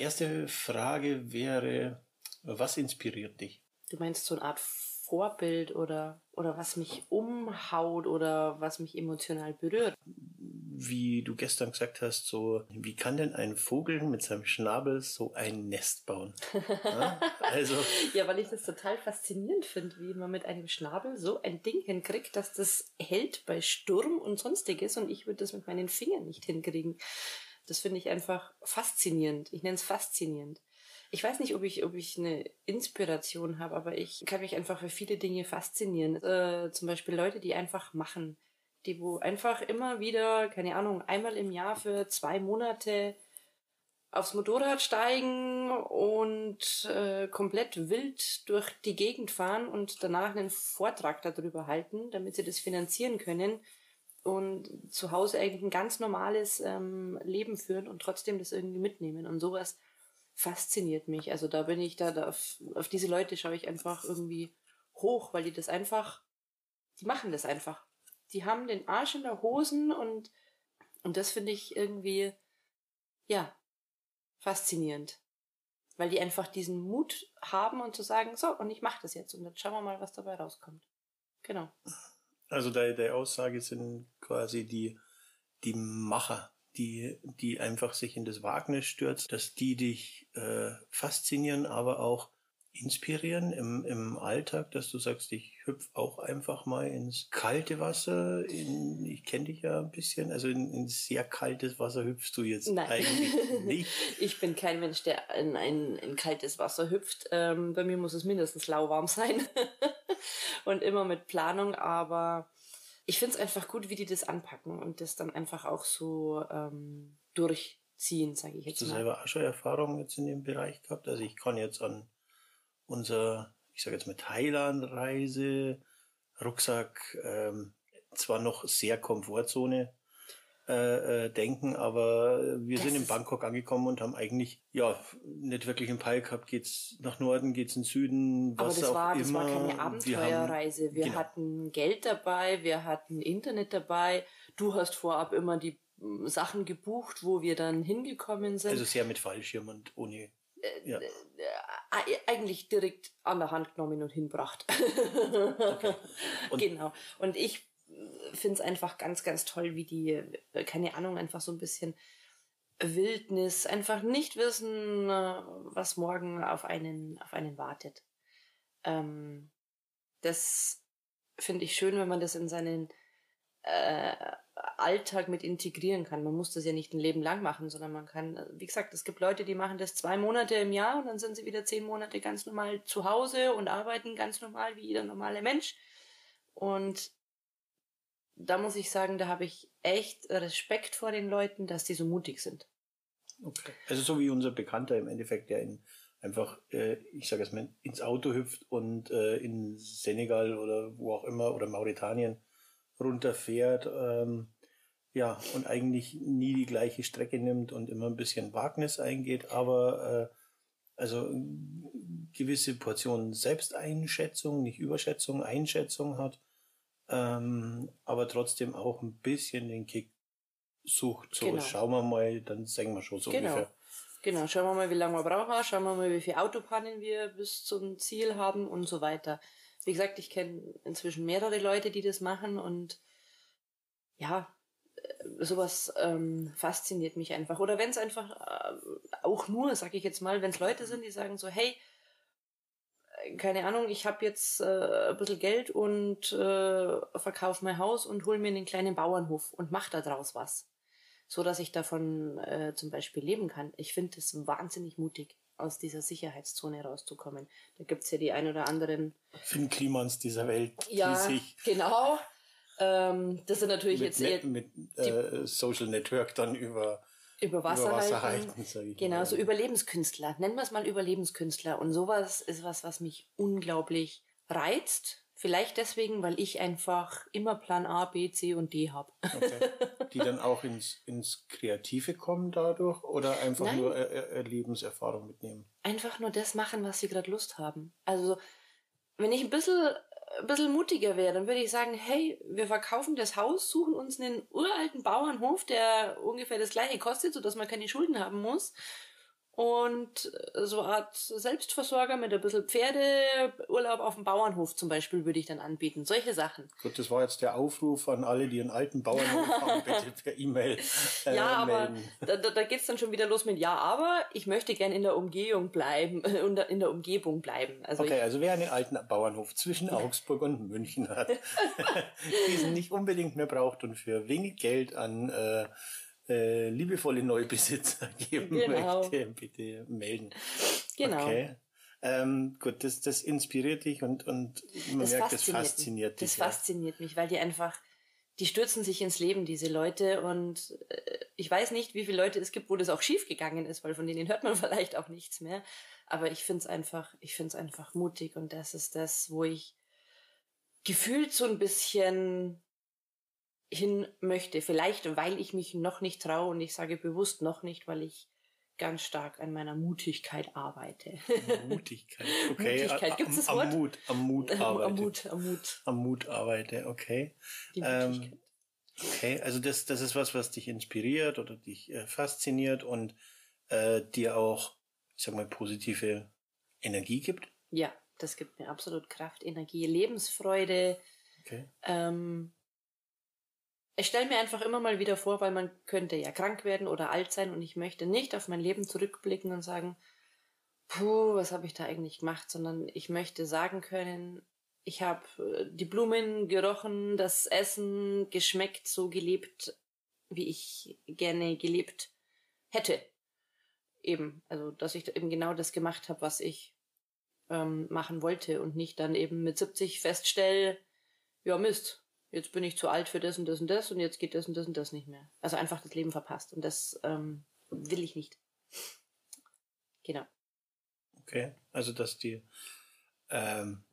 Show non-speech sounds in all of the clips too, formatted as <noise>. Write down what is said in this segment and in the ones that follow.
Erste Frage wäre, was inspiriert dich? Du meinst so eine Art Vorbild oder, oder was mich umhaut oder was mich emotional berührt? Wie du gestern gesagt hast, so, wie kann denn ein Vogel mit seinem Schnabel so ein Nest bauen? <laughs> ja, also. ja, weil ich das total faszinierend finde, wie man mit einem Schnabel so ein Ding hinkriegt, dass das hält bei Sturm und sonstiges und ich würde das mit meinen Fingern nicht hinkriegen. Das finde ich einfach faszinierend. Ich nenne es faszinierend. Ich weiß nicht, ob ich, ob ich eine Inspiration habe, aber ich kann mich einfach für viele Dinge faszinieren. Äh, zum Beispiel Leute, die einfach machen. Die wo einfach immer wieder, keine Ahnung, einmal im Jahr für zwei Monate aufs Motorrad steigen und äh, komplett wild durch die Gegend fahren und danach einen Vortrag darüber halten, damit sie das finanzieren können und zu Hause eigentlich ein ganz normales ähm, Leben führen und trotzdem das irgendwie mitnehmen. Und sowas fasziniert mich. Also da bin ich da, da auf, auf diese Leute schaue ich einfach irgendwie hoch, weil die das einfach, die machen das einfach. Die haben den Arsch in der Hosen und, und das finde ich irgendwie, ja, faszinierend. Weil die einfach diesen Mut haben und zu sagen, so, und ich mache das jetzt und dann schauen wir mal, was dabei rauskommt. Genau. Also deine, deine Aussage sind quasi die, die Macher, die, die einfach sich in das Wagnis stürzt, dass die dich äh, faszinieren, aber auch inspirieren im, im Alltag, dass du sagst, ich hüpf auch einfach mal ins kalte Wasser. In, ich kenne dich ja ein bisschen, also in, in sehr kaltes Wasser hüpfst du jetzt Nein. eigentlich nicht. <laughs> ich bin kein Mensch, der in ein in kaltes Wasser hüpft. Ähm, bei mir muss es mindestens lauwarm sein <laughs> <laughs> und immer mit Planung, aber ich finde es einfach gut, wie die das anpacken und das dann einfach auch so ähm, durchziehen, sage ich jetzt Hast mal. Hast du selber auch schon Erfahrungen jetzt in dem Bereich gehabt? Also ich kann jetzt an unser, ich sage jetzt mal Thailand-Reise, Rucksack, ähm, zwar noch sehr Komfortzone, äh, äh, denken, aber wir das sind in Bangkok angekommen und haben eigentlich ja nicht wirklich einen Peil gehabt. Geht's nach Norden, geht's in Süden, was aber das auch war, immer. Das war keine Abenteuerreise. Wir, haben, wir genau. hatten Geld dabei, wir hatten Internet dabei. Du hast vorab immer die hm, Sachen gebucht, wo wir dann hingekommen sind. Also sehr mit Fallschirm und ohne. Äh, ja. Äh, äh, eigentlich direkt an der Hand genommen und hinbracht. okay. <laughs> Und genau. Und ich finde es einfach ganz, ganz toll, wie die, äh, keine Ahnung, einfach so ein bisschen Wildnis, einfach nicht wissen, äh, was morgen auf einen, auf einen wartet. Ähm, das finde ich schön, wenn man das in seinen äh, Alltag mit integrieren kann. Man muss das ja nicht ein Leben lang machen, sondern man kann, äh, wie gesagt, es gibt Leute, die machen das zwei Monate im Jahr und dann sind sie wieder zehn Monate ganz normal zu Hause und arbeiten ganz normal wie jeder normale Mensch. Und da muss ich sagen, da habe ich echt Respekt vor den Leuten, dass die so mutig sind. Okay. Also so wie unser Bekannter im Endeffekt, der in, einfach, äh, ich sage es mal, ins Auto hüpft und äh, in Senegal oder wo auch immer oder Mauretanien runterfährt, ähm, ja, und eigentlich nie die gleiche Strecke nimmt und immer ein bisschen Wagnis eingeht, aber äh, also gewisse Portionen Selbsteinschätzung, nicht Überschätzung, Einschätzung hat ähm, aber trotzdem auch ein bisschen den Kick sucht. So, genau. schauen wir mal, dann sagen wir schon so genau. ungefähr. Genau, schauen wir mal, wie lange wir brauchen, schauen wir mal, wie viele Autopannen wir bis zum Ziel haben und so weiter. Wie gesagt, ich kenne inzwischen mehrere Leute, die das machen und ja, äh, sowas ähm, fasziniert mich einfach. Oder wenn es einfach äh, auch nur, sag ich jetzt mal, wenn es Leute sind, die sagen so, hey, keine Ahnung, ich habe jetzt äh, ein bisschen Geld und äh, verkaufe mein Haus und hole mir einen kleinen Bauernhof und mache da draus was. So dass ich davon äh, zum Beispiel leben kann. Ich finde es wahnsinnig mutig, aus dieser Sicherheitszone rauszukommen. Da gibt's ja die ein oder anderen. Finn Klimans dieser Welt. Ja, sich genau. Ähm, das sind natürlich mit, jetzt eher. Mit, mit äh, Social Network dann über über Wasser, über Wasser halten. halten genau, so Überlebenskünstler. Nennen wir es mal Überlebenskünstler. Und sowas ist was, was mich unglaublich reizt. Vielleicht deswegen, weil ich einfach immer Plan A, B, C und D habe. Okay. <laughs> Die dann auch ins, ins Kreative kommen dadurch oder einfach Nein. nur er Lebenserfahrung mitnehmen? Einfach nur das machen, was sie gerade Lust haben. Also, wenn ich ein bisschen ein bisschen mutiger wäre, dann würde ich sagen, hey, wir verkaufen das Haus, suchen uns einen uralten Bauernhof, der ungefähr das gleiche kostet, sodass man keine Schulden haben muss und so eine Art Selbstversorger mit ein bisschen Pferdeurlaub auf dem Bauernhof zum Beispiel würde ich dann anbieten. Solche Sachen. Gut, das war jetzt der Aufruf an alle, die einen alten Bauernhof <laughs> haben, bitte per E-Mail. Äh, ja, aber da, da, da geht es dann schon wieder los mit Ja, aber ich möchte gern in der Umgehung bleiben, äh, in der Umgebung bleiben. Also okay, also wer einen alten Bauernhof zwischen Augsburg und München hat, <laughs> <laughs> diesen nicht unbedingt mehr braucht und für wenig Geld an äh, äh, liebevolle Neubesitzer <laughs> geben genau. möchte, bitte melden. Genau. Okay. Ähm, gut, das, das inspiriert dich und, und man das merkt, das fasziniert dich. Das ja. fasziniert mich, weil die einfach, die stürzen sich ins Leben, diese Leute. Und äh, ich weiß nicht, wie viele Leute es gibt, wo das auch schief gegangen ist, weil von denen hört man <laughs> vielleicht auch nichts mehr. Aber ich finde es einfach, ich finde es einfach mutig und das ist das, wo ich gefühlt so ein bisschen hin möchte. Vielleicht, weil ich mich noch nicht traue und ich sage bewusst noch nicht, weil ich ganz stark an meiner Mutigkeit arbeite. Mutigkeit, <laughs> okay. Mutigkeit, gibt es das Wort? Am Mut, am Mut <laughs> arbeite. Am Mut, am Mut. Am Mut arbeite, okay. Die Mutigkeit. Ähm, okay, also das, das ist was, was dich inspiriert oder dich äh, fasziniert und äh, dir auch, ich sag mal, positive Energie gibt? Ja, das gibt mir absolut Kraft, Energie, Lebensfreude. Okay. Ähm, ich stelle mir einfach immer mal wieder vor, weil man könnte ja krank werden oder alt sein und ich möchte nicht auf mein Leben zurückblicken und sagen, puh, was habe ich da eigentlich gemacht, sondern ich möchte sagen können, ich habe äh, die Blumen gerochen, das Essen geschmeckt, so gelebt, wie ich gerne gelebt hätte. Eben, also dass ich eben genau das gemacht habe, was ich ähm, machen wollte und nicht dann eben mit 70 feststelle, ja Mist, jetzt bin ich zu alt für das und das und das und jetzt geht das und das und das nicht mehr. Also einfach das Leben verpasst und das ähm, will ich nicht. Genau. Okay, also dass die, ähm,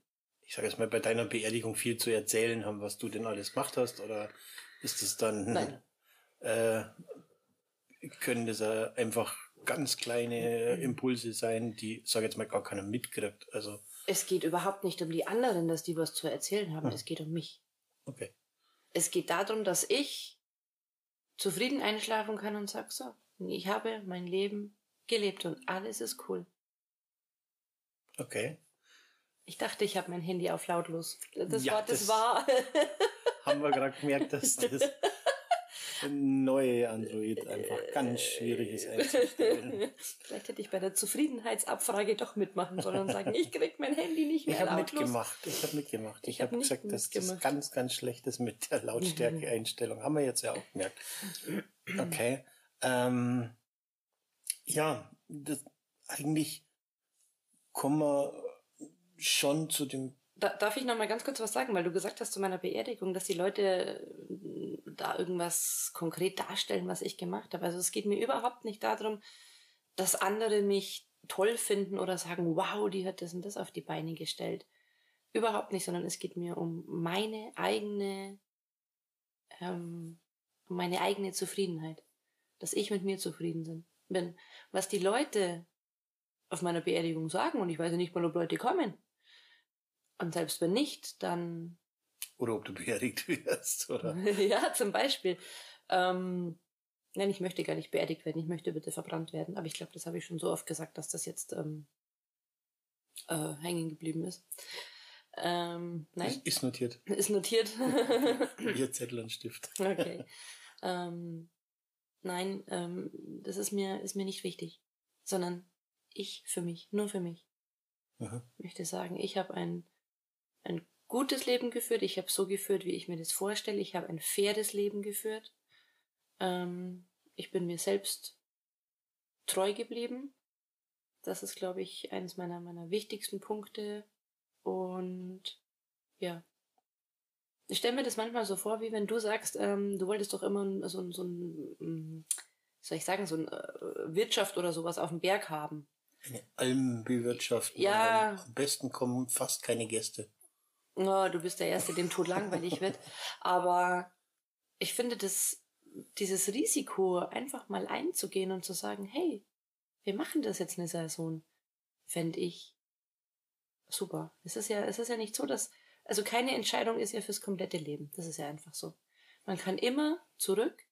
ich sage jetzt mal, bei deiner Beerdigung viel zu erzählen haben, was du denn alles gemacht hast, oder ist es dann, Nein. <laughs> Äh, können das einfach ganz kleine Impulse sein, die, sage jetzt mal, gar keiner mitkriegt. Also es geht überhaupt nicht um die anderen, dass die was zu erzählen haben. Hm. Es geht um mich. Okay. Es geht darum, dass ich zufrieden einschlafen kann und sag so, ich habe mein Leben gelebt und alles ist cool. Okay. Ich dachte, ich habe mein Handy auf lautlos. Das ja, war, das, das war. haben wir gerade gemerkt, dass das neue Android einfach ganz schwierig ist einzustellen. <laughs> Vielleicht hätte ich bei der Zufriedenheitsabfrage doch mitmachen sollen und sagen, ich krieg mein Handy nicht mehr Ich habe mitgemacht, ich habe mitgemacht. Ich, ich habe hab gesagt, dass das ganz, ganz schlecht ist mit der Lautstärke-Einstellung. Haben wir jetzt ja auch gemerkt. Okay. Ähm, ja, das, eigentlich kommen wir schon zu dem da, darf ich noch mal ganz kurz was sagen, weil du gesagt hast zu meiner Beerdigung, dass die Leute äh, da irgendwas konkret darstellen, was ich gemacht habe. Also es geht mir überhaupt nicht darum, dass andere mich toll finden oder sagen, wow, die hat das und das auf die Beine gestellt. Überhaupt nicht, sondern es geht mir um meine eigene, ähm, um meine eigene Zufriedenheit. Dass ich mit mir zufrieden bin. Was die Leute auf meiner Beerdigung sagen, und ich weiß nicht mal, ob Leute kommen, und selbst wenn nicht, dann. Oder ob du beerdigt <laughs> wirst, oder? <laughs> ja, zum Beispiel. Ähm, nein, ich möchte gar nicht beerdigt werden, ich möchte bitte verbrannt werden. Aber ich glaube, das habe ich schon so oft gesagt, dass das jetzt ähm, äh, hängen geblieben ist. Ähm, nein. Ist notiert. Ist notiert. <laughs> Ihr Zettel und Stift. okay. Ähm, nein, ähm, das ist mir, ist mir nicht wichtig. Sondern ich für mich, nur für mich. Aha. Ich möchte sagen, ich habe ein ein gutes Leben geführt. Ich habe so geführt, wie ich mir das vorstelle. Ich habe ein faires Leben geführt. Ähm, ich bin mir selbst treu geblieben. Das ist, glaube ich, eines meiner, meiner wichtigsten Punkte. Und ja. Ich stelle mir das manchmal so vor, wie wenn du sagst, ähm, du wolltest doch immer so, so ein, soll ich sagen, so eine Wirtschaft oder sowas auf dem Berg haben. Eine Almbewirtschaftung. Ja. Am besten kommen fast keine Gäste. Oh, du bist der Erste, dem tot langweilig wird. Aber ich finde, das, dieses Risiko einfach mal einzugehen und zu sagen, hey, wir machen das jetzt eine Saison, fände ich super. Es ist ja, es ist ja nicht so, dass, also keine Entscheidung ist ja fürs komplette Leben. Das ist ja einfach so. Man kann immer zurück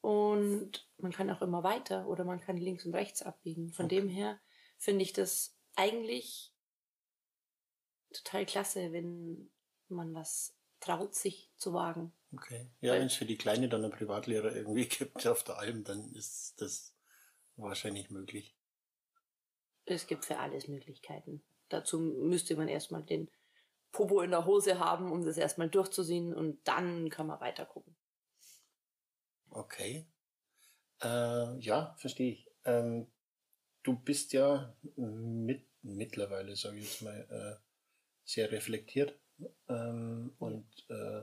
und man kann auch immer weiter oder man kann links und rechts abbiegen. Von okay. dem her finde ich das eigentlich total klasse, wenn man was traut, sich zu wagen. Okay. Ja, wenn es für die Kleine dann einen Privatlehrer irgendwie <laughs> gibt auf der Alm, dann ist das wahrscheinlich möglich. Es gibt für alles Möglichkeiten. Dazu müsste man erstmal den Popo in der Hose haben, um das erstmal durchzusehen und dann kann man weiter gucken. Okay. Äh, ja, verstehe ich. Ähm, du bist ja mit, mittlerweile, sage ich jetzt mal, äh, sehr reflektiert ähm, und äh,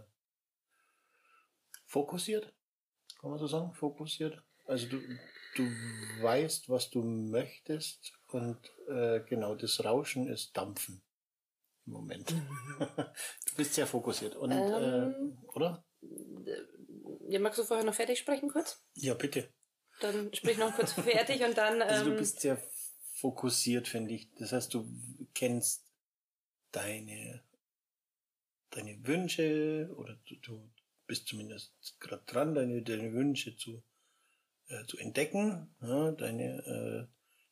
fokussiert, kann man so sagen, fokussiert. Also du, du weißt, was du möchtest und äh, genau das Rauschen ist Dampfen im Moment. <laughs> du bist sehr fokussiert und ähm, äh, oder? Ja, magst du vorher noch fertig sprechen kurz? Ja, bitte. Dann sprich noch kurz <laughs> fertig und dann. Ähm, also du ähm, bist sehr fokussiert, finde ich. Das heißt, du kennst deine deine Wünsche oder du, du bist zumindest gerade dran, deine, deine Wünsche zu, äh, zu entdecken, ja, deine äh,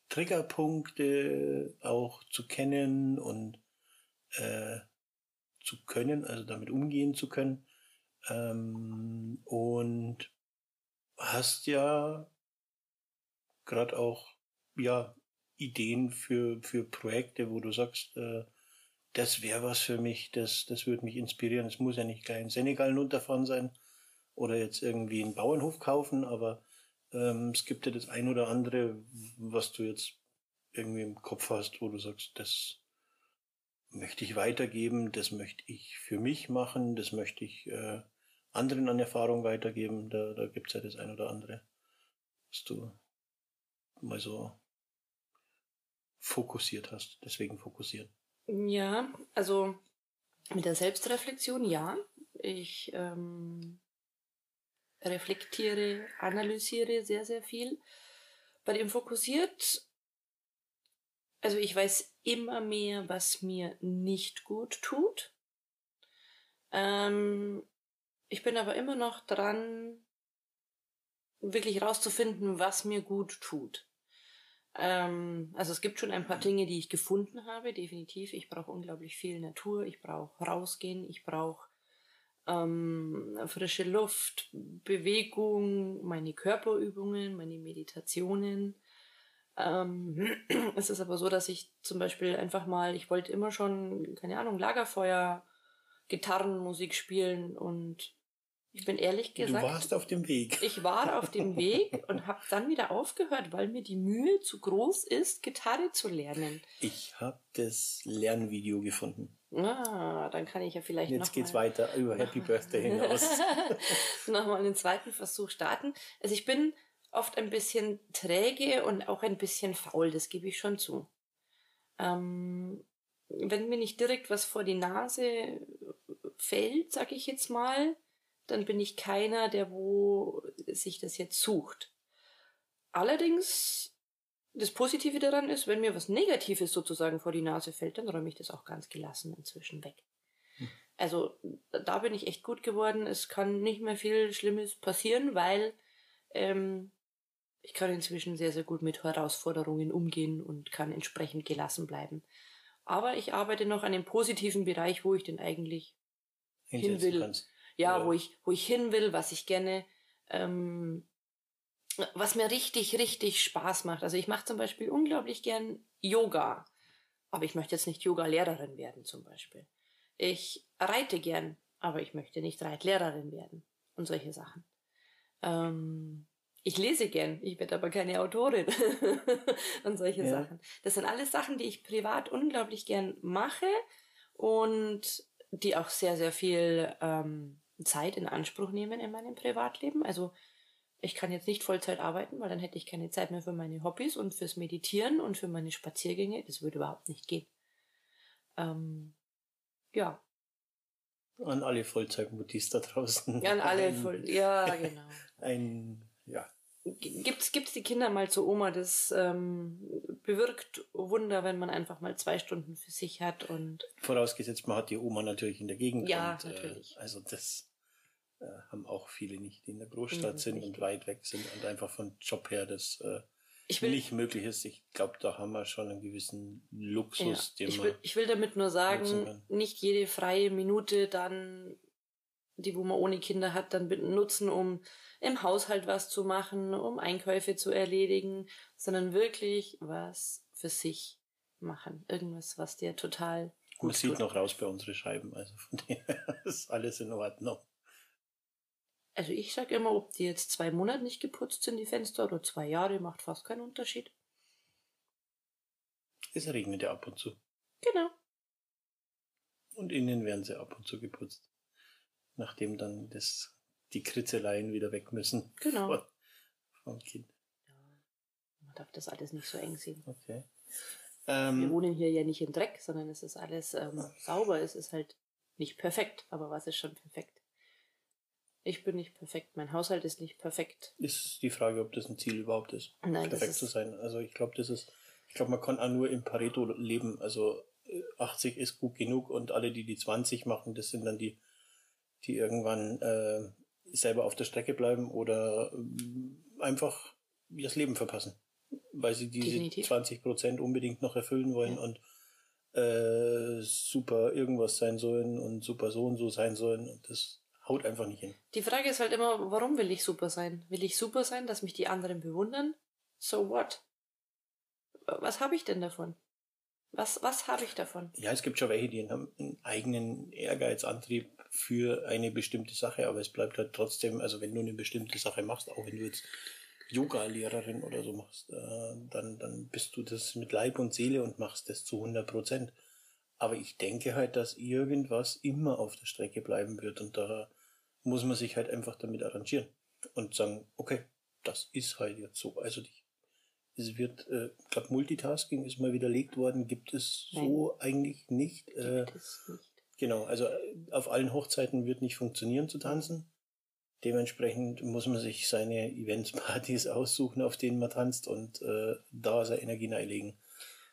Triggerpunkte auch zu kennen und äh, zu können, also damit umgehen zu können. Ähm, und hast ja gerade auch ja Ideen für für Projekte, wo du sagst, äh, das wäre was für mich, das das würde mich inspirieren. Es muss ja nicht gleich in Senegal runterfahren sein oder jetzt irgendwie einen Bauernhof kaufen, aber ähm, es gibt ja das ein oder andere, was du jetzt irgendwie im Kopf hast, wo du sagst, das möchte ich weitergeben, das möchte ich für mich machen, das möchte ich äh, anderen an Erfahrung weitergeben. Da, da gibt es ja das ein oder andere, was du mal so fokussiert hast. Deswegen fokussieren. Ja, also mit der Selbstreflexion ja. Ich ähm, reflektiere, analysiere sehr, sehr viel. Bei dem fokussiert, also ich weiß immer mehr, was mir nicht gut tut. Ähm, ich bin aber immer noch dran, wirklich rauszufinden, was mir gut tut. Ähm, also es gibt schon ein paar Dinge, die ich gefunden habe, definitiv. Ich brauche unglaublich viel Natur, ich brauche rausgehen, ich brauche ähm, frische Luft, Bewegung, meine Körperübungen, meine Meditationen. Ähm, <clears throat> es ist aber so, dass ich zum Beispiel einfach mal, ich wollte immer schon, keine Ahnung, Lagerfeuer, Gitarrenmusik spielen und ich bin ehrlich gesagt. Du warst auf dem Weg. Ich war auf dem Weg <laughs> und habe dann wieder aufgehört, weil mir die Mühe zu groß ist, Gitarre zu lernen. Ich habe das Lernvideo gefunden. Ah, dann kann ich ja vielleicht Jetzt noch geht's mal, weiter über Happy <laughs> Birthday hinaus. <laughs> nochmal einen zweiten Versuch starten. Also ich bin oft ein bisschen träge und auch ein bisschen faul, das gebe ich schon zu. Ähm, wenn mir nicht direkt was vor die Nase fällt, sag ich jetzt mal, dann bin ich keiner, der wo sich das jetzt sucht. Allerdings, das Positive daran ist, wenn mir was Negatives sozusagen vor die Nase fällt, dann räume ich das auch ganz gelassen inzwischen weg. Hm. Also da bin ich echt gut geworden. Es kann nicht mehr viel Schlimmes passieren, weil ähm, ich kann inzwischen sehr, sehr gut mit Herausforderungen umgehen und kann entsprechend gelassen bleiben. Aber ich arbeite noch an dem positiven Bereich, wo ich denn eigentlich hin will. Kannst ja, ja, wo ich, wo ich hin will, was ich gerne, ähm, was mir richtig, richtig Spaß macht. Also ich mache zum Beispiel unglaublich gern Yoga, aber ich möchte jetzt nicht Yoga-Lehrerin werden zum Beispiel. Ich reite gern, aber ich möchte nicht Reitlehrerin werden und solche Sachen. Ähm, ich lese gern, ich werde aber keine Autorin <laughs> und solche ja. Sachen. Das sind alles Sachen, die ich privat unglaublich gern mache und die auch sehr, sehr viel ähm, Zeit in Anspruch nehmen in meinem Privatleben. Also ich kann jetzt nicht Vollzeit arbeiten, weil dann hätte ich keine Zeit mehr für meine Hobbys und fürs Meditieren und für meine Spaziergänge. Das würde überhaupt nicht gehen. Ähm, ja. An alle Vollzeitmutis da draußen. An alle <laughs> Voll, ja, genau. <laughs> Ein, ja. Gibt's, gibt's die Kinder mal zur Oma, das ähm, bewirkt Wunder, wenn man einfach mal zwei Stunden für sich hat und. Vorausgesetzt, man hat die Oma natürlich in der Gegend. Ja, und, natürlich. Äh, also das äh, haben auch viele nicht, die in der Großstadt mhm, sind und weit weg sind und einfach von Job her das äh, ich will, nicht möglich ist. Ich glaube, da haben wir schon einen gewissen Luxus, ja, den ich will, ich will damit nur sagen, nicht jede freie Minute dann, die wo man ohne Kinder hat, dann nutzen, um im Haushalt was zu machen, um Einkäufe zu erledigen, sondern wirklich was für sich machen. Irgendwas, was dir total gut sieht tut. noch raus bei unseren Scheiben, also von dem <laughs> ist alles in Ordnung. Also ich sag immer, ob die jetzt zwei Monate nicht geputzt sind, die Fenster, oder zwei Jahre, macht fast keinen Unterschied. Es regnet ja ab und zu. Genau. Und innen werden sie ab und zu geputzt. Nachdem dann das, die Kritzeleien wieder weg müssen. Genau. Von, vom Kind. Ja, man darf das alles nicht so eng sehen. Okay. Ähm, Wir wohnen hier ja nicht im Dreck, sondern es ist alles ähm, sauber. Es ist halt nicht perfekt, aber was ist schon perfekt? Ich bin nicht perfekt, mein Haushalt ist nicht perfekt. Ist die Frage, ob das ein Ziel überhaupt ist, Nein, perfekt ist zu sein. Also ich glaube, das ist, ich glaube, man kann auch nur im Pareto leben. Also 80 äh, ist gut genug und alle, die die 20 machen, das sind dann die, die irgendwann äh, selber auf der Strecke bleiben oder äh, einfach das Leben verpassen, weil sie diese Definitiv. 20 Prozent unbedingt noch erfüllen wollen ja. und äh, super irgendwas sein sollen und super so und so sein sollen und das haut einfach nicht hin. Die Frage ist halt immer, warum will ich super sein? Will ich super sein, dass mich die anderen bewundern? So what? Was habe ich denn davon? Was, was habe ich davon? Ja, es gibt schon welche, die haben einen eigenen Ehrgeizantrieb für eine bestimmte Sache, aber es bleibt halt trotzdem, also wenn du eine bestimmte Sache machst, auch wenn du jetzt Yoga-Lehrerin oder so machst, äh, dann, dann bist du das mit Leib und Seele und machst das zu 100 Prozent. Aber ich denke halt, dass irgendwas immer auf der Strecke bleiben wird und da muss man sich halt einfach damit arrangieren und sagen, okay, das ist halt jetzt so. Also die, es wird, äh, ich glaube, Multitasking ist mal widerlegt worden, gibt es Nein. so eigentlich nicht. Äh, nicht. Genau, also äh, auf allen Hochzeiten wird nicht funktionieren zu tanzen. Dementsprechend muss man sich seine Eventspartys <laughs> aussuchen, auf denen man tanzt und äh, da seine Energie einlegen.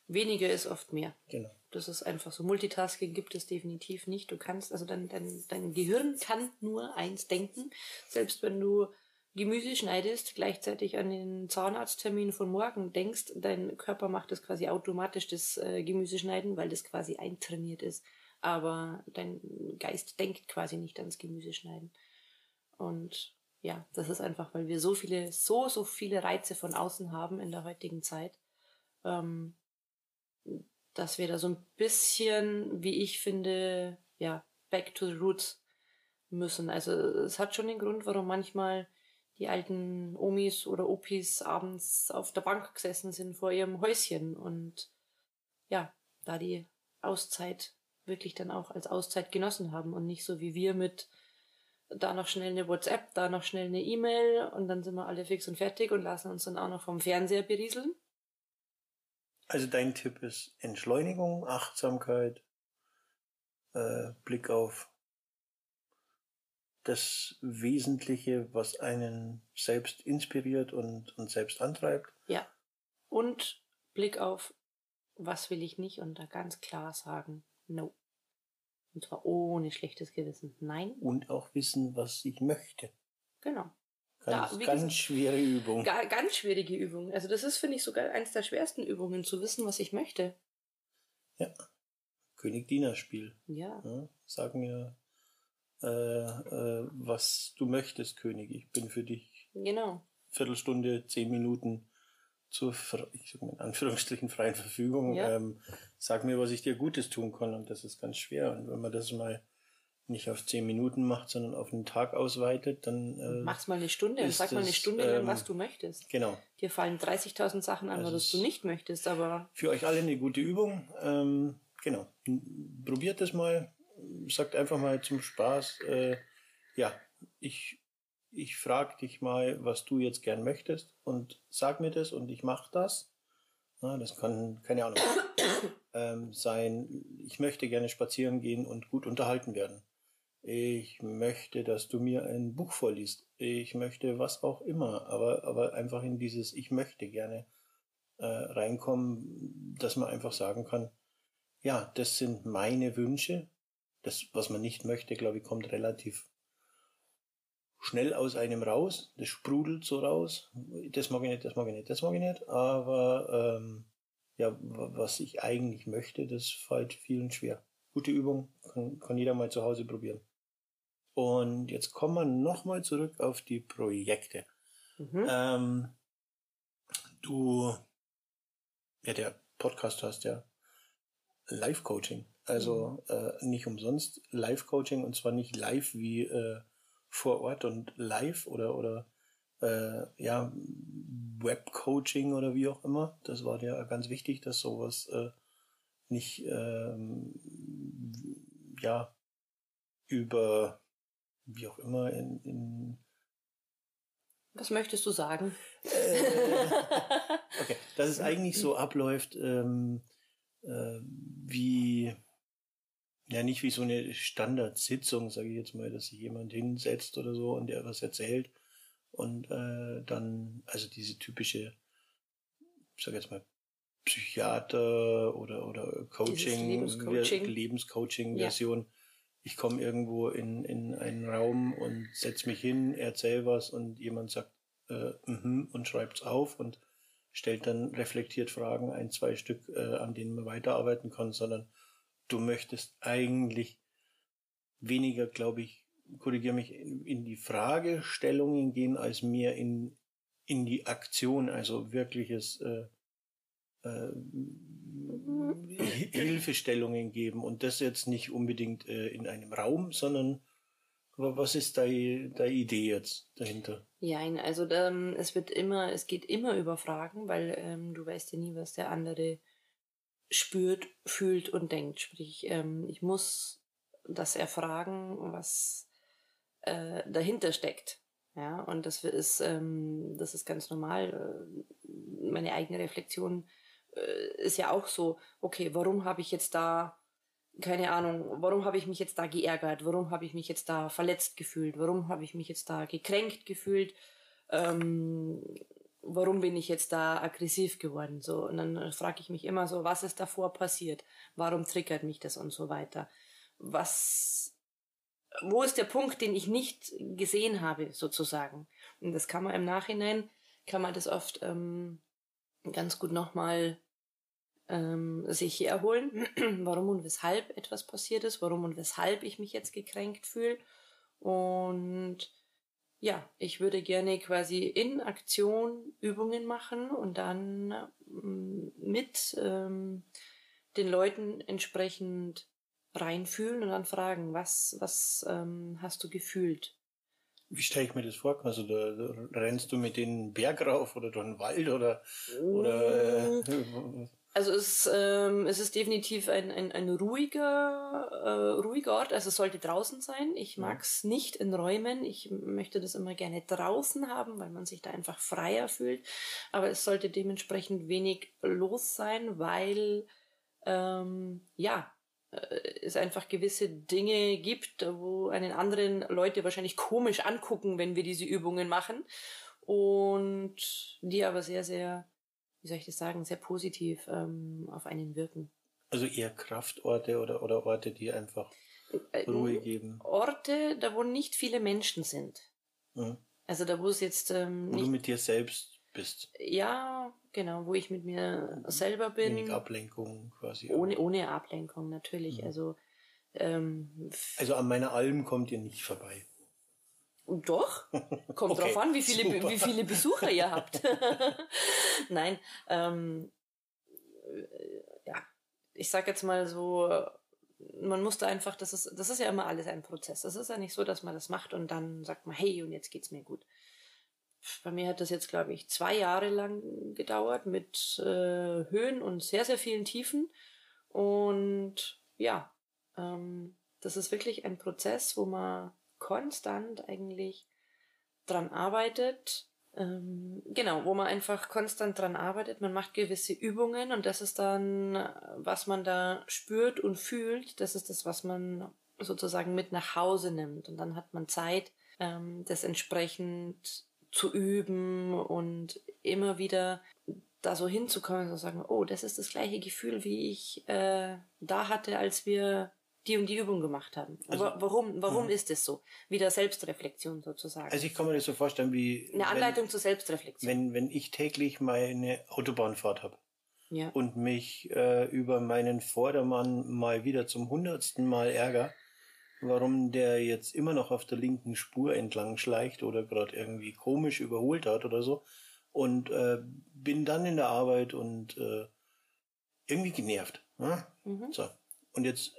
Weniger ist oft mehr. Genau. Das ist einfach so. Multitasking gibt es definitiv nicht. Du kannst, also dein, dein, dein Gehirn kann nur eins denken. Selbst wenn du Gemüse schneidest, gleichzeitig an den Zahnarzttermin von morgen denkst, dein Körper macht das quasi automatisch, das äh, Gemüse schneiden, weil das quasi eintrainiert ist. Aber dein Geist denkt quasi nicht ans Gemüse schneiden. Und ja, das ist einfach, weil wir so viele, so, so viele Reize von außen haben in der heutigen Zeit. Ähm, dass wir da so ein bisschen, wie ich finde, ja, back to the roots müssen. Also es hat schon den Grund, warum manchmal die alten Omis oder Opis abends auf der Bank gesessen sind vor ihrem Häuschen und ja, da die Auszeit wirklich dann auch als Auszeit genossen haben und nicht so wie wir mit da noch schnell eine WhatsApp, da noch schnell eine E-Mail und dann sind wir alle fix und fertig und lassen uns dann auch noch vom Fernseher berieseln. Also dein Tipp ist Entschleunigung, Achtsamkeit, äh, Blick auf das Wesentliche, was einen selbst inspiriert und, und selbst antreibt. Ja. Und Blick auf, was will ich nicht und da ganz klar sagen, no. Und zwar ohne schlechtes Gewissen. Nein. Und auch wissen, was ich möchte. Genau. Ganz, da, ganz gesagt, schwere Übung. Ga, ganz schwierige Übung. Also das ist, finde ich, sogar eines der schwersten Übungen, zu wissen, was ich möchte. Ja. König-Diener-Spiel. Ja. ja. Sag mir, äh, äh, was du möchtest, König. Ich bin für dich. Genau. Viertelstunde, zehn Minuten zur, ich sag mal in Anführungsstrichen, freien Verfügung. Ja. Ähm, sag mir, was ich dir Gutes tun kann. Und das ist ganz schwer. Und wenn man das mal nicht auf zehn Minuten macht, sondern auf einen Tag ausweitet, dann. Äh, Mach's mal eine Stunde und sag mal eine Stunde lang, ähm, was du möchtest. Genau. Dir fallen 30.000 Sachen an, also was du nicht möchtest, aber. Für euch alle eine gute Übung. Ähm, genau. Probiert es mal. Sagt einfach mal zum Spaß, äh, ja, ich, ich frage dich mal, was du jetzt gern möchtest und sag mir das und ich mache das. Ja, das kann, keine Ahnung, <coughs> ähm, sein, ich möchte gerne spazieren gehen und gut unterhalten werden. Ich möchte, dass du mir ein Buch vorliest. Ich möchte was auch immer, aber, aber einfach in dieses Ich möchte gerne äh, reinkommen, dass man einfach sagen kann, ja, das sind meine Wünsche. Das, was man nicht möchte, glaube ich, kommt relativ schnell aus einem raus. Das sprudelt so raus. Das mag ich nicht, das mag ich nicht, das mag ich nicht. Aber ähm, ja, was ich eigentlich möchte, das fällt vielen schwer. Gute Übung, kann, kann jeder mal zu Hause probieren. Und jetzt kommen wir nochmal zurück auf die Projekte. Mhm. Ähm, du, ja, der Podcast hast ja Live-Coaching. Also mhm. äh, nicht umsonst Live-Coaching und zwar nicht live wie äh, vor Ort und live oder oder äh, ja Web-Coaching oder wie auch immer. Das war ja ganz wichtig, dass sowas äh, nicht ähm, ja über wie auch immer in, in was möchtest du sagen? Äh, <laughs> okay, dass es eigentlich so abläuft, ähm, äh, wie ja nicht wie so eine Standardsitzung, sage ich jetzt mal, dass sich jemand hinsetzt oder so und der was erzählt und äh, dann also diese typische, ich sage jetzt mal Psychiater oder oder Coaching, Lebenscoaching, Lebenscoaching Version. Ja ich komme irgendwo in, in einen Raum und setz mich hin, erzähl was und jemand sagt äh, mhm und schreibt's auf und stellt dann reflektiert Fragen, ein, zwei Stück, äh, an denen man weiterarbeiten kann, sondern du möchtest eigentlich weniger, glaube ich, korrigiere mich, in, die Fragestellungen gehen, als mehr in, in die Aktion, also wirkliches äh, äh, Hilfestellungen geben und das jetzt nicht unbedingt äh, in einem Raum, sondern was ist deine, deine Idee jetzt dahinter? Ja, also ähm, es wird immer, es geht immer über Fragen, weil ähm, du weißt ja nie, was der andere spürt, fühlt und denkt. Sprich, ähm, ich muss das erfragen, was äh, dahinter steckt. Ja, und das ist, ähm, das ist ganz normal. Äh, meine eigene Reflexion äh, ist ja auch so, okay, warum habe ich jetzt da, keine Ahnung, warum habe ich mich jetzt da geärgert, warum habe ich mich jetzt da verletzt gefühlt, warum habe ich mich jetzt da gekränkt gefühlt, ähm, warum bin ich jetzt da aggressiv geworden, so, und dann frage ich mich immer so, was ist davor passiert, warum triggert mich das und so weiter, was, wo ist der Punkt, den ich nicht gesehen habe, sozusagen, und das kann man im Nachhinein, kann man das oft ähm, ganz gut nochmal ähm, sich erholen, <clears throat> warum und weshalb etwas passiert ist, warum und weshalb ich mich jetzt gekränkt fühle. Und ja, ich würde gerne quasi in Aktion Übungen machen und dann ähm, mit ähm, den Leuten entsprechend reinfühlen und dann fragen, was, was ähm, hast du gefühlt? Wie stelle ich mir das vor? Also da, da rennst du mit den Berg rauf oder durch den Wald oder, oder äh, <laughs> Also es, ähm, es ist definitiv ein, ein, ein ruhiger, äh, ruhiger Ort. Also es sollte draußen sein. Ich mag es nicht in Räumen. Ich möchte das immer gerne draußen haben, weil man sich da einfach freier fühlt. Aber es sollte dementsprechend wenig los sein, weil ähm, ja, äh, es einfach gewisse Dinge gibt, wo einen anderen Leute wahrscheinlich komisch angucken, wenn wir diese Übungen machen und die aber sehr, sehr, wie soll ich das sagen, sehr positiv ähm, auf einen wirken. Also eher Kraftorte oder, oder Orte, die einfach äh, Ruhe geben. Orte, da wo nicht viele Menschen sind. Mhm. Also da wo es jetzt ähm, wo du mit dir selbst bist. Ja, Genau, wo ich mit mir selber bin. Wenig Ablenkung quasi. Ohne, ohne Ablenkung natürlich. Mhm. Also, ähm, also an meiner Alm kommt ihr nicht vorbei. Doch, kommt okay, drauf an, wie viele, wie viele Besucher ihr habt. <laughs> Nein, ähm, äh, ja, ich sag jetzt mal so, man muss da einfach, das ist, das ist ja immer alles ein Prozess. Das ist ja nicht so, dass man das macht und dann sagt man, hey, und jetzt geht's mir gut bei mir hat das jetzt, glaube ich, zwei Jahre lang gedauert mit äh, Höhen und sehr, sehr vielen Tiefen. Und ja, ähm, das ist wirklich ein Prozess, wo man konstant eigentlich dran arbeitet, ähm, genau, wo man einfach konstant dran arbeitet. Man macht gewisse Übungen und das ist dann, was man da spürt und fühlt. Das ist das, was man sozusagen mit nach Hause nimmt. Und dann hat man Zeit, ähm, das entsprechend zu üben und immer wieder da so hinzukommen und zu sagen, oh, das ist das gleiche Gefühl, wie ich äh, da hatte, als wir die und die Übung gemacht haben. Also, warum warum ist es so? Wieder Selbstreflexion sozusagen. Also ich kann mir das so vorstellen wie... Eine Anleitung wenn, zur Selbstreflexion. Wenn, wenn ich täglich meine Autobahnfahrt habe ja. und mich äh, über meinen Vordermann mal wieder zum hundertsten Mal ärger, warum der jetzt immer noch auf der linken Spur entlang schleicht oder gerade irgendwie komisch überholt hat oder so und äh, bin dann in der Arbeit und äh, irgendwie genervt. Ne? Mhm. So. Und jetzt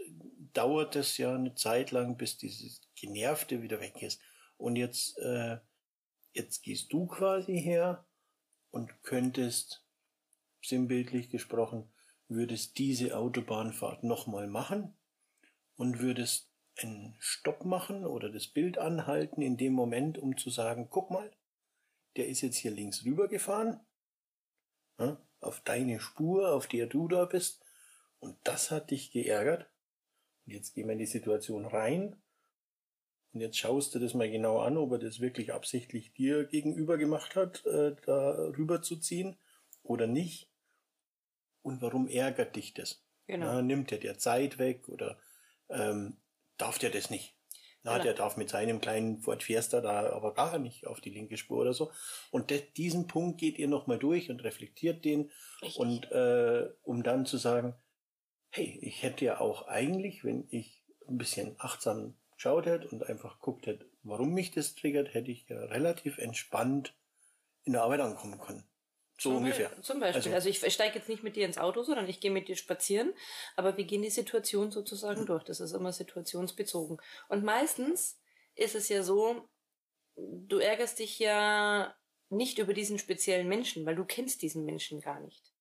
dauert es ja eine Zeit lang, bis dieses Genervte wieder weg ist. Und jetzt, äh, jetzt gehst du quasi her und könntest, sinnbildlich gesprochen, würdest diese Autobahnfahrt nochmal machen und würdest einen Stopp machen oder das Bild anhalten in dem Moment, um zu sagen, guck mal, der ist jetzt hier links rüber gefahren, ja, auf deine Spur, auf der du da bist, und das hat dich geärgert. Und jetzt gehen wir in die Situation rein. Und jetzt schaust du das mal genau an, ob er das wirklich absichtlich dir gegenüber gemacht hat, äh, da rüber zu ziehen oder nicht. Und warum ärgert dich das? Genau. Na, nimmt er dir Zeit weg oder ähm, darf der das nicht? Na, genau. der darf mit seinem kleinen Ford Fiesta da aber gar nicht auf die linke Spur oder so. Und de, diesen Punkt geht ihr nochmal durch und reflektiert den. Richtig. Und äh, um dann zu sagen, hey, ich hätte ja auch eigentlich, wenn ich ein bisschen achtsam geschaut hätte und einfach guckt hätte, warum mich das triggert, hätte ich ja relativ entspannt in der Arbeit ankommen können. So zum ungefähr. Zum Beispiel. Also, also ich steige jetzt nicht mit dir ins Auto, sondern ich gehe mit dir spazieren, aber wir gehen die Situation sozusagen mhm. durch. Das ist immer situationsbezogen. Und meistens ist es ja so, du ärgerst dich ja nicht über diesen speziellen Menschen, weil du kennst diesen Menschen gar nicht.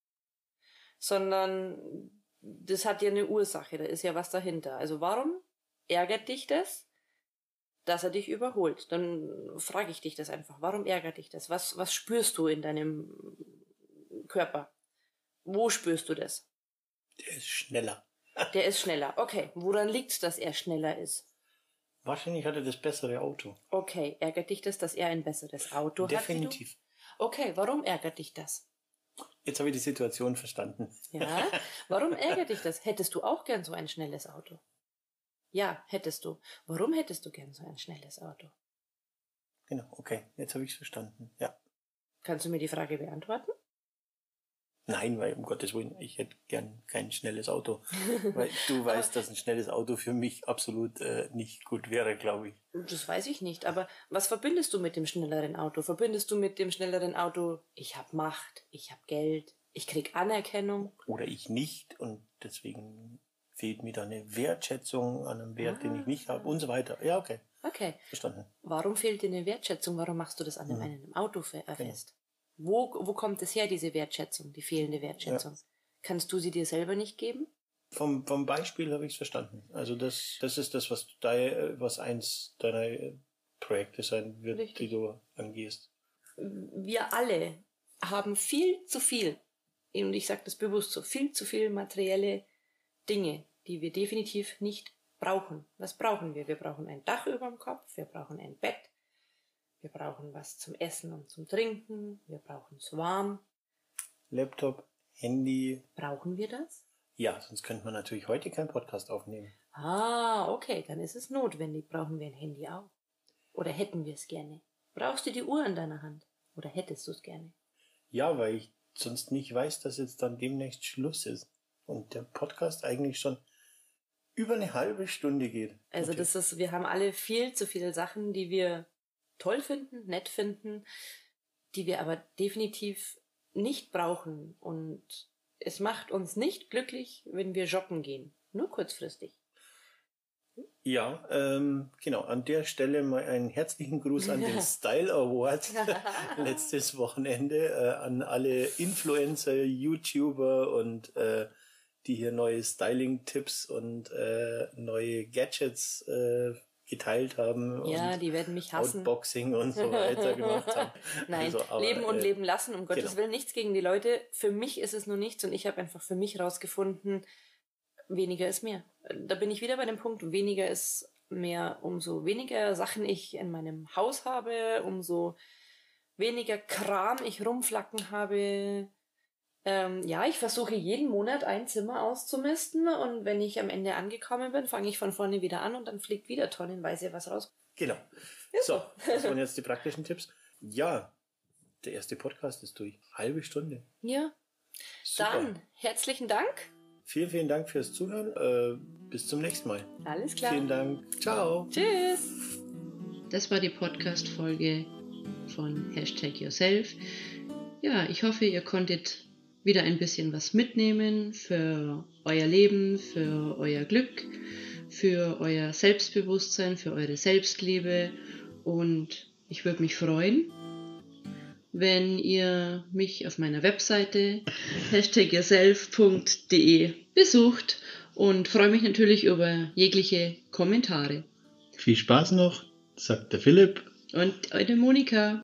Sondern das hat ja eine Ursache, da ist ja was dahinter. Also warum ärgert dich das, dass er dich überholt? Dann frage ich dich das einfach. Warum ärgert dich das? Was, was spürst du in deinem Körper? Wo spürst du das? Der ist schneller. <laughs> Der ist schneller. Okay. Woran liegt's, dass er schneller ist? Wahrscheinlich hat er das bessere Auto. Okay. Ärgert dich das, dass er ein besseres Auto Definitiv. hat? Definitiv. Okay. Warum ärgert dich das? Jetzt habe ich die Situation verstanden. Ja. <laughs> Warum ärgert dich das? Hättest du auch gern so ein schnelles Auto? Ja, hättest du. Warum hättest du gern so ein schnelles Auto? Genau, okay. Jetzt habe ich es verstanden. Ja. Kannst du mir die Frage beantworten? Nein, weil um Gottes Willen, ich hätte gern kein schnelles Auto. <laughs> weil du weißt, dass ein schnelles Auto für mich absolut äh, nicht gut wäre, glaube ich. Das weiß ich nicht. Aber was verbindest du mit dem schnelleren Auto? Verbindest du mit dem schnelleren Auto, ich habe Macht, ich habe Geld, ich krieg Anerkennung? Oder ich nicht und deswegen fehlt mir da eine Wertschätzung an einem Wert, ah. den ich nicht habe und so weiter. Ja, okay. Okay. Verstanden. Warum fehlt dir eine Wertschätzung? Warum machst du das an mhm. einem Auto äh, fest? Genau. Wo, wo kommt es her, diese Wertschätzung, die fehlende Wertschätzung? Ja. Kannst du sie dir selber nicht geben? Vom, vom Beispiel habe ich es verstanden. Also das, das ist das, was, da, was eins deiner Projekte sein wird, Richtig. die du angehst. Wir alle haben viel zu viel, und ich sage das bewusst so, viel zu viel materielle Dinge, die wir definitiv nicht brauchen. Was brauchen wir? Wir brauchen ein Dach über dem Kopf, wir brauchen ein Bett, wir brauchen was zum Essen und zum Trinken. Wir brauchen es warm. Laptop, Handy. Brauchen wir das? Ja, sonst könnte man natürlich heute keinen Podcast aufnehmen. Ah, okay, dann ist es notwendig. Brauchen wir ein Handy auch? Oder hätten wir es gerne? Brauchst du die Uhr in deiner Hand? Oder hättest du es gerne? Ja, weil ich sonst nicht weiß, dass jetzt dann demnächst Schluss ist. Und der Podcast eigentlich schon über eine halbe Stunde geht. Also das ist, wir haben alle viel zu viele Sachen, die wir toll finden, nett finden, die wir aber definitiv nicht brauchen. Und es macht uns nicht glücklich, wenn wir joggen gehen. Nur kurzfristig. Ja, ähm, genau. An der Stelle mal einen herzlichen Gruß an den <laughs> Style Award <laughs> letztes Wochenende äh, an alle Influencer, YouTuber und äh, die hier neue Styling-Tipps und äh, neue Gadgets äh, geteilt haben. Ja, die werden mich hassen. Outboxing und so <laughs> weiter gemacht haben. Nein, also, aber, leben und äh, leben lassen, um Gottes genau. Willen. Nichts gegen die Leute. Für mich ist es nur nichts und ich habe einfach für mich rausgefunden, weniger ist mehr. Da bin ich wieder bei dem Punkt, weniger ist mehr. Umso weniger Sachen ich in meinem Haus habe, umso weniger Kram ich rumflacken habe, ähm, ja, ich versuche jeden Monat ein Zimmer auszumisten und wenn ich am Ende angekommen bin, fange ich von vorne wieder an und dann fliegt wieder tonnenweise was raus. Genau. Ist so, das waren jetzt die praktischen Tipps. Ja, der erste Podcast ist durch. Halbe Stunde. Ja. Super. Dann herzlichen Dank. Vielen, vielen Dank fürs Zuhören. Äh, bis zum nächsten Mal. Alles klar. Vielen Dank. Ciao. Tschüss. Das war die Podcast-Folge von Hashtag Yourself. Ja, ich hoffe, ihr konntet wieder ein bisschen was mitnehmen für euer Leben, für euer Glück, für euer Selbstbewusstsein, für eure Selbstliebe und ich würde mich freuen, wenn ihr mich auf meiner Webseite <laughs> hashtagyourself.de besucht und freue mich natürlich über jegliche Kommentare. Viel Spaß noch, sagt der Philipp und eure Monika.